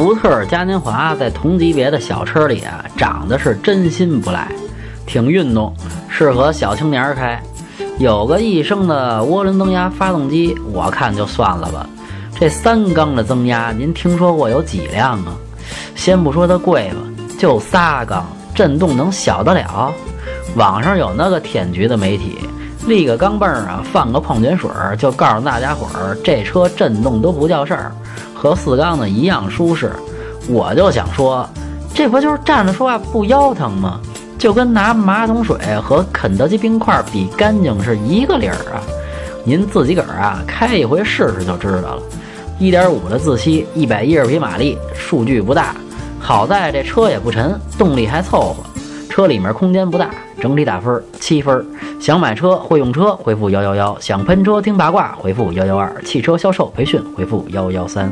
福特嘉年华在同级别的小车里啊，长得是真心不赖，挺运动，适合小青年开。有个一升的涡轮增压发动机，我看就算了吧。这三缸的增压，您听说过有几辆啊？先不说它贵吧，就仨缸，震动能小得了？网上有那个天局的媒体，立个钢镚儿啊，放个矿泉水儿，就告诉大家伙儿，这车震动都不叫事儿，和四缸的一样舒适。我就想说，这不就是站着说话不腰疼吗？就跟拿马桶水和肯德基冰块比干净是一个理儿啊！您自己个儿啊，开一回试试就知道了。一点五的自吸，一百一十匹马力，数据不大。好在这车也不沉，动力还凑合。车里面空间不大，整体打分七分。想买车会用车，回复幺幺幺；想喷车听八卦，回复幺幺二；汽车销售培训，回复幺幺三。